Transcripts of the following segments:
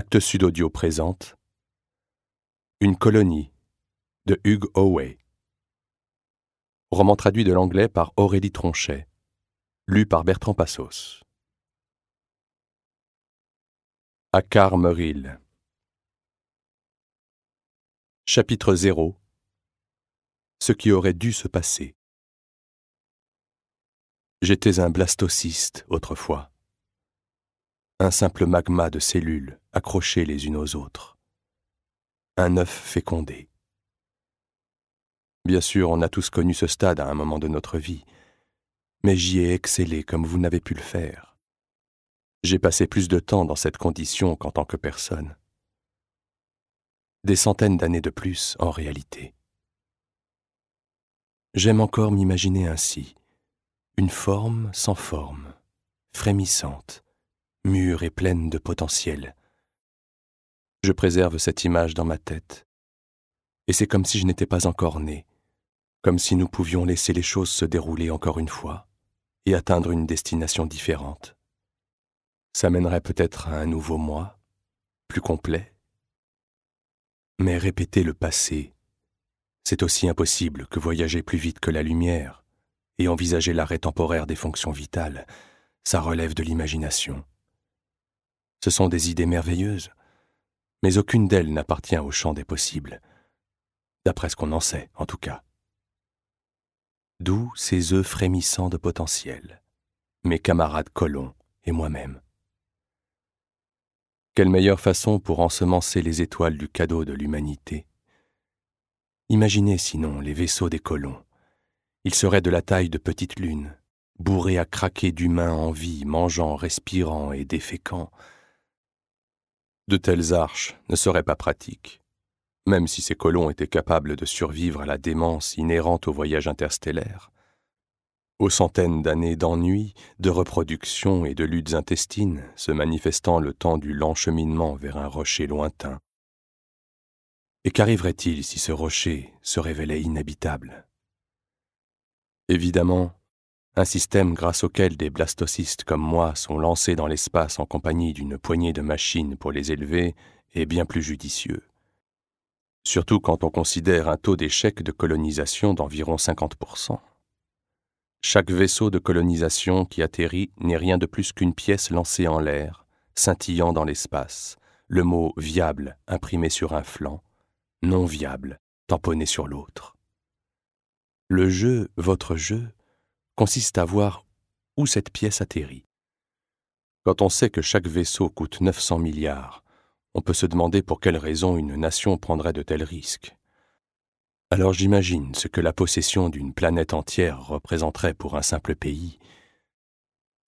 Acte Sud Audio présente Une colonie de Hugh Howey. Roman traduit de l'anglais par Aurélie Tronchet. Lu par Bertrand Passos. Akar Meril. Chapitre 0 Ce qui aurait dû se passer. J'étais un blastocyste autrefois un simple magma de cellules accrochées les unes aux autres, un œuf fécondé. Bien sûr, on a tous connu ce stade à un moment de notre vie, mais j'y ai excellé comme vous n'avez pu le faire. J'ai passé plus de temps dans cette condition qu'en tant que personne. Des centaines d'années de plus, en réalité. J'aime encore m'imaginer ainsi, une forme sans forme, frémissante, mûre et pleine de potentiel. Je préserve cette image dans ma tête, et c'est comme si je n'étais pas encore né, comme si nous pouvions laisser les choses se dérouler encore une fois et atteindre une destination différente. Ça mènerait peut-être à un nouveau moi, plus complet. Mais répéter le passé, c'est aussi impossible que voyager plus vite que la lumière et envisager l'arrêt temporaire des fonctions vitales, ça relève de l'imagination. Ce sont des idées merveilleuses, mais aucune d'elles n'appartient au champ des possibles, d'après ce qu'on en sait en tout cas. D'où ces œufs frémissants de potentiel, mes camarades colons et moi-même. Quelle meilleure façon pour ensemencer les étoiles du cadeau de l'humanité Imaginez sinon les vaisseaux des colons. Ils seraient de la taille de petites lunes, bourrés à craquer d'humains en vie, mangeant, respirant et déféquant, de telles arches ne seraient pas pratiques, même si ces colons étaient capables de survivre à la démence inhérente au voyage interstellaire. Aux centaines d'années d'ennui, de reproduction et de luttes intestines se manifestant le temps du lent cheminement vers un rocher lointain. Et qu'arriverait-il si ce rocher se révélait inhabitable? Évidemment, un système grâce auquel des blastocystes comme moi sont lancés dans l'espace en compagnie d'une poignée de machines pour les élever est bien plus judicieux. Surtout quand on considère un taux d'échec de colonisation d'environ 50%. Chaque vaisseau de colonisation qui atterrit n'est rien de plus qu'une pièce lancée en l'air, scintillant dans l'espace, le mot viable imprimé sur un flanc, non viable tamponné sur l'autre. Le jeu, votre jeu, consiste à voir où cette pièce atterrit. Quand on sait que chaque vaisseau coûte 900 milliards, on peut se demander pour quelle raison une nation prendrait de tels risques. Alors j'imagine ce que la possession d'une planète entière représenterait pour un simple pays.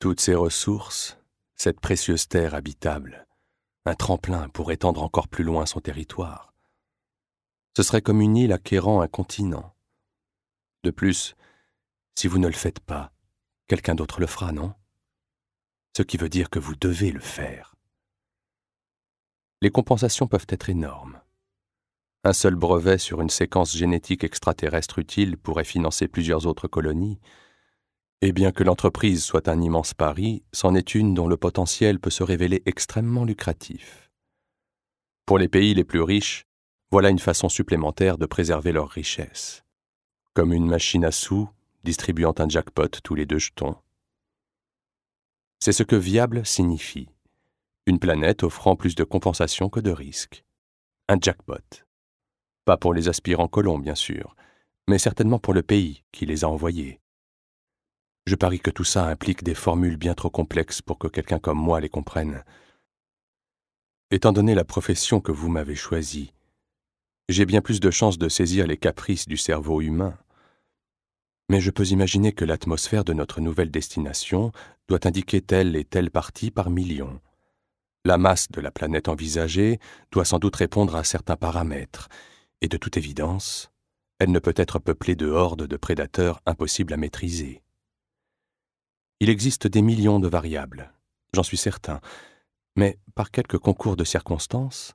Toutes ces ressources, cette précieuse terre habitable, un tremplin pour étendre encore plus loin son territoire. Ce serait comme une île acquérant un continent. De plus, si vous ne le faites pas, quelqu'un d'autre le fera, non? Ce qui veut dire que vous devez le faire. Les compensations peuvent être énormes. Un seul brevet sur une séquence génétique extraterrestre utile pourrait financer plusieurs autres colonies, et bien que l'entreprise soit un immense pari, c'en est une dont le potentiel peut se révéler extrêmement lucratif. Pour les pays les plus riches, voilà une façon supplémentaire de préserver leur richesse. Comme une machine à sous, distribuant un jackpot tous les deux jetons. C'est ce que viable signifie. Une planète offrant plus de compensation que de risques. Un jackpot. Pas pour les aspirants colons, bien sûr, mais certainement pour le pays qui les a envoyés. Je parie que tout ça implique des formules bien trop complexes pour que quelqu'un comme moi les comprenne. Étant donné la profession que vous m'avez choisie, j'ai bien plus de chances de saisir les caprices du cerveau humain mais je peux imaginer que l'atmosphère de notre nouvelle destination doit indiquer telle et telle partie par million. La masse de la planète envisagée doit sans doute répondre à certains paramètres, et de toute évidence, elle ne peut être peuplée de hordes de prédateurs impossibles à maîtriser. Il existe des millions de variables, j'en suis certain, mais par quelques concours de circonstances,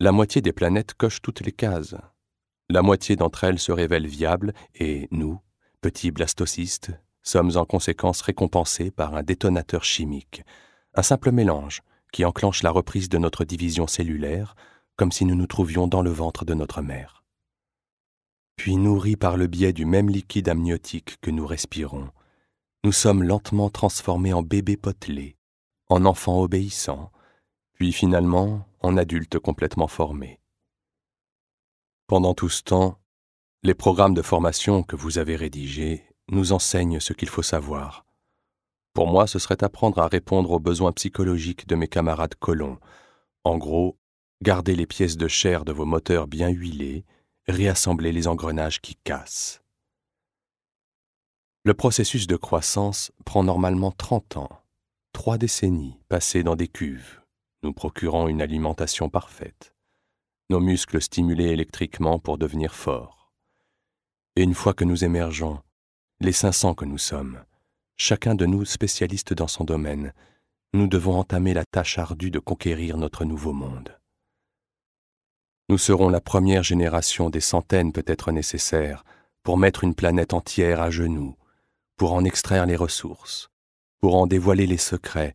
la moitié des planètes coche toutes les cases. La moitié d'entre elles se révèlent viables et nous, petits blastocystes, sommes en conséquence récompensés par un détonateur chimique, un simple mélange qui enclenche la reprise de notre division cellulaire, comme si nous nous trouvions dans le ventre de notre mère. Puis nourris par le biais du même liquide amniotique que nous respirons, nous sommes lentement transformés en bébés potelés, en enfants obéissants, puis finalement en adultes complètement formés. Pendant tout ce temps, les programmes de formation que vous avez rédigés nous enseignent ce qu'il faut savoir. Pour moi, ce serait apprendre à répondre aux besoins psychologiques de mes camarades colons. En gros, garder les pièces de chair de vos moteurs bien huilées, réassembler les engrenages qui cassent. Le processus de croissance prend normalement 30 ans, trois décennies passées dans des cuves, nous procurant une alimentation parfaite, nos muscles stimulés électriquement pour devenir forts. Et une fois que nous émergeons, les 500 que nous sommes, chacun de nous spécialiste dans son domaine, nous devons entamer la tâche ardue de conquérir notre nouveau monde. Nous serons la première génération des centaines peut-être nécessaires pour mettre une planète entière à genoux, pour en extraire les ressources, pour en dévoiler les secrets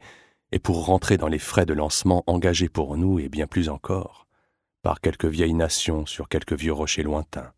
et pour rentrer dans les frais de lancement engagés pour nous et bien plus encore par quelques vieilles nations sur quelques vieux rochers lointains.